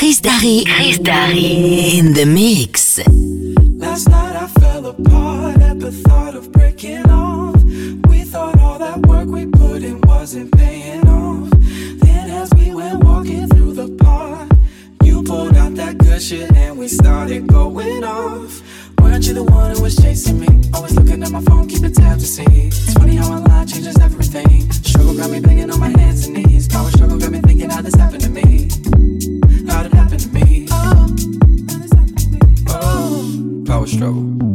Chris Darry. Chris Darry. In the mix. Last night I fell apart at the thought of breaking off. We thought all that work we put in wasn't paying off. Then as we went walking through the park, you pulled out that good shit and we started going off. Weren't you the one who was chasing me? Always looking at my phone, keeping tabs to see. It's funny how a lie changes everything. Struggle got me begging on my hands and knees. Power struggle got me thinking how this happened to me. I was struggle.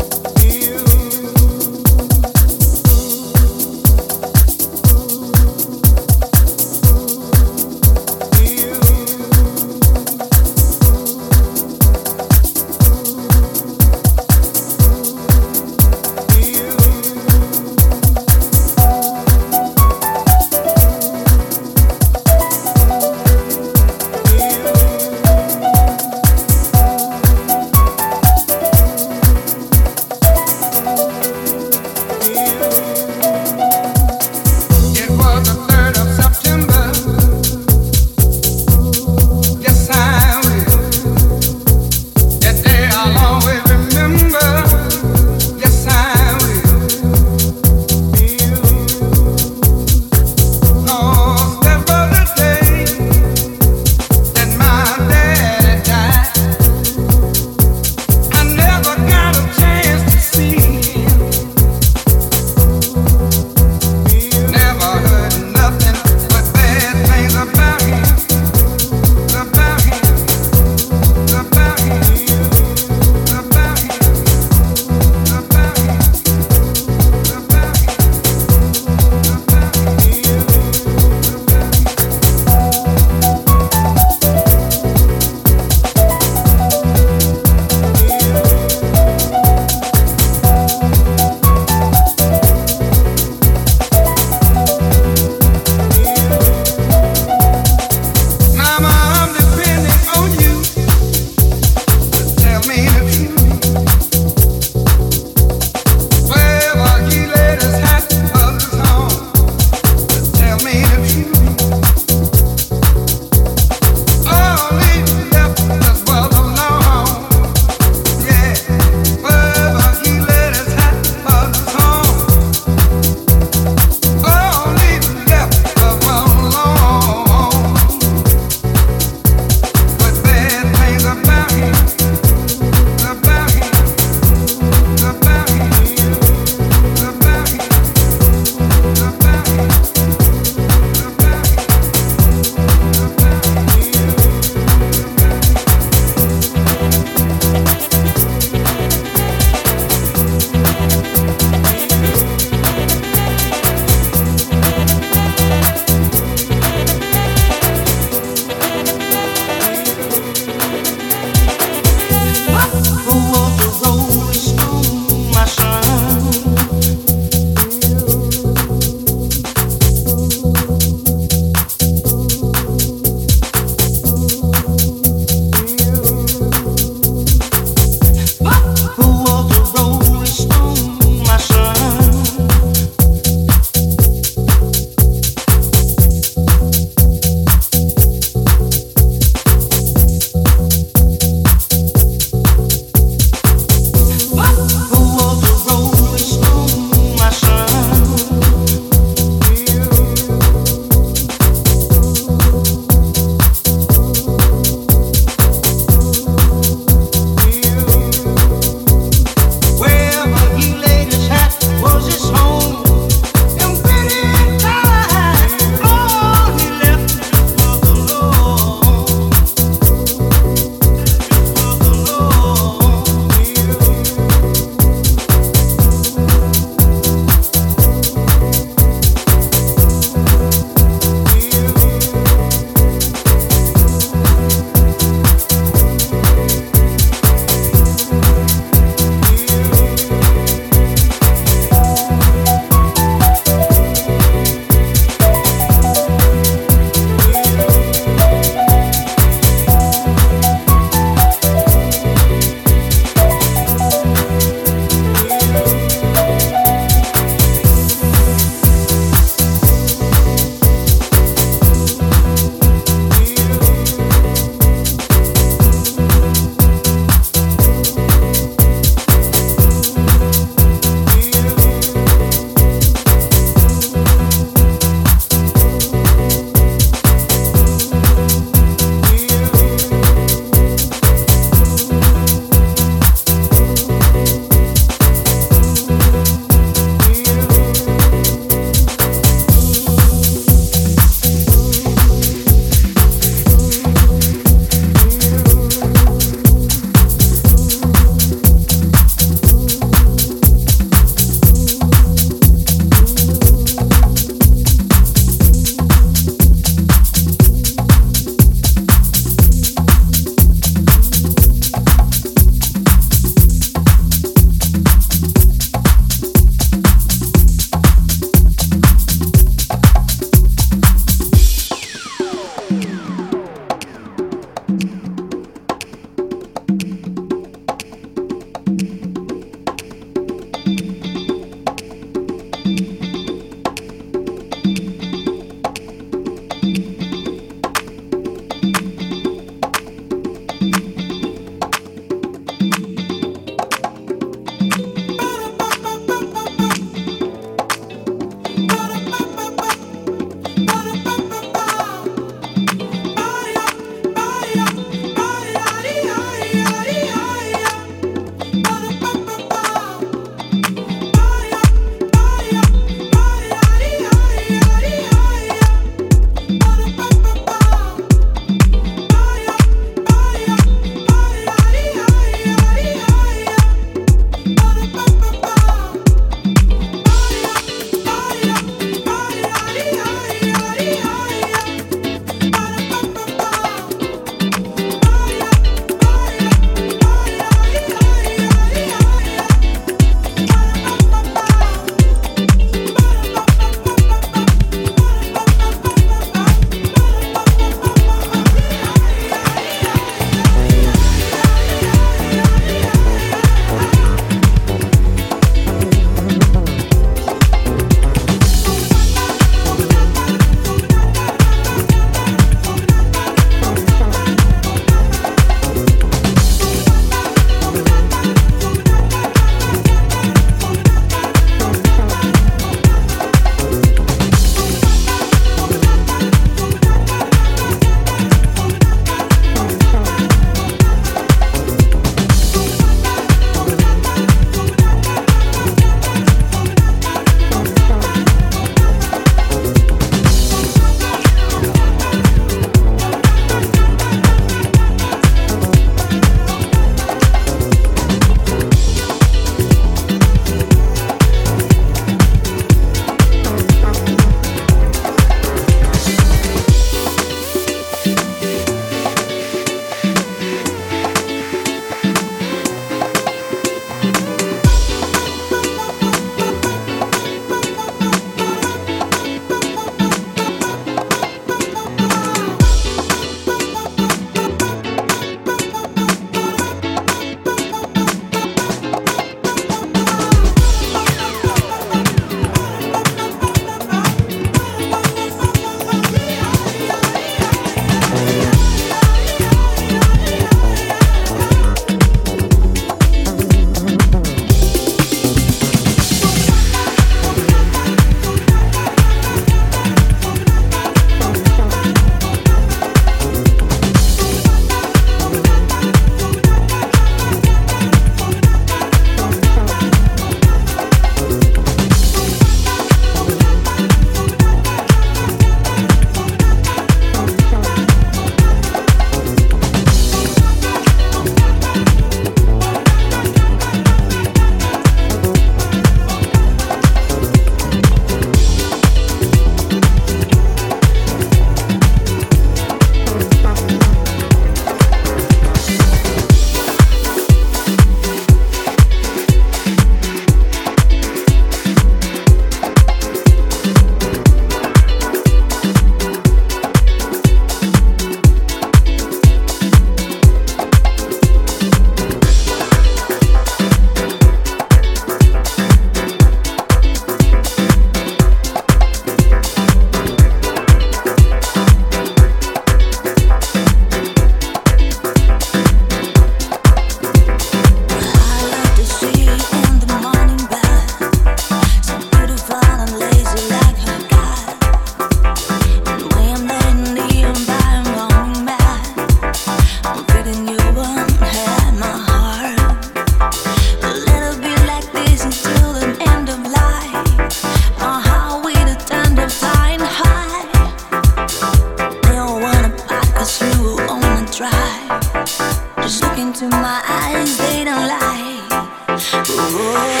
Ooh.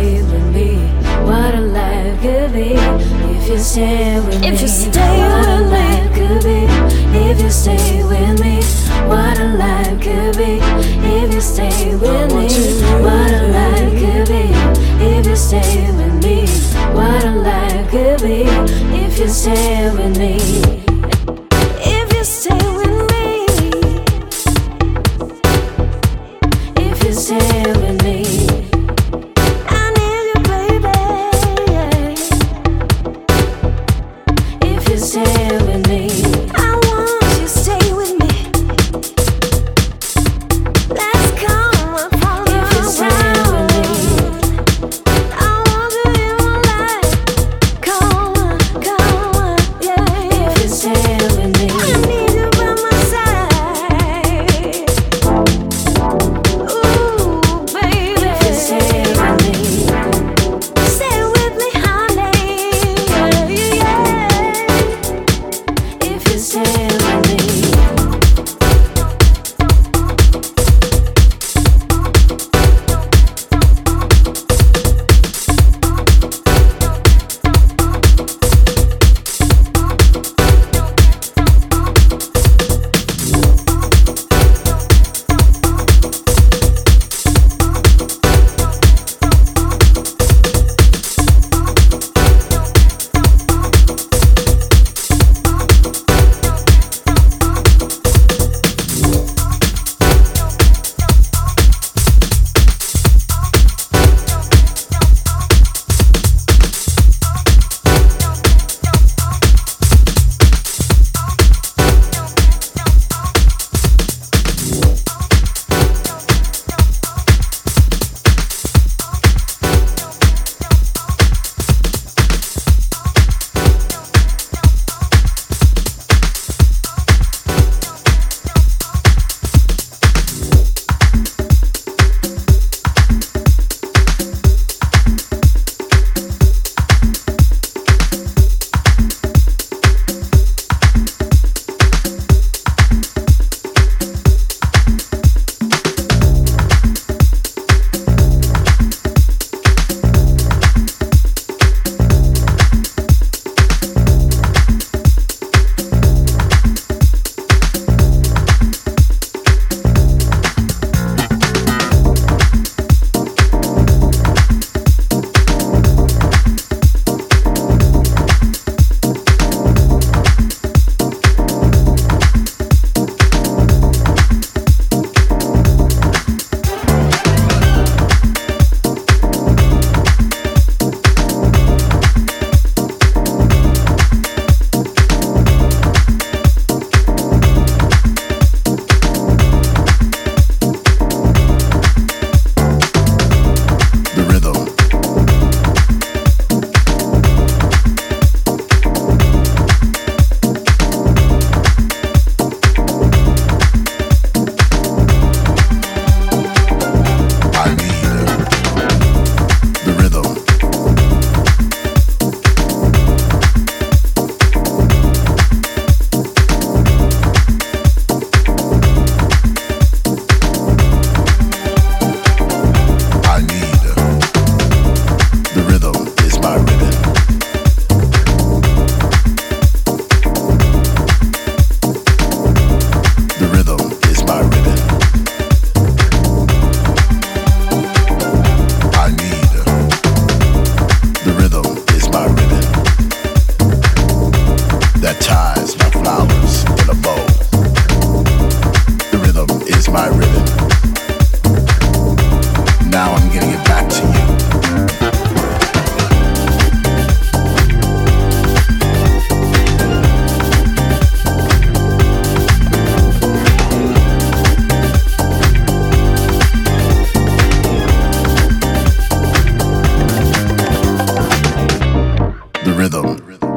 Stay with me. What a life could be if you stay with me. If you stay what a with me. life could be if you stay with me. What a life could be if you stay with me. What a life could be if you stay with me. What a life could be if you stay with me. the rhythm.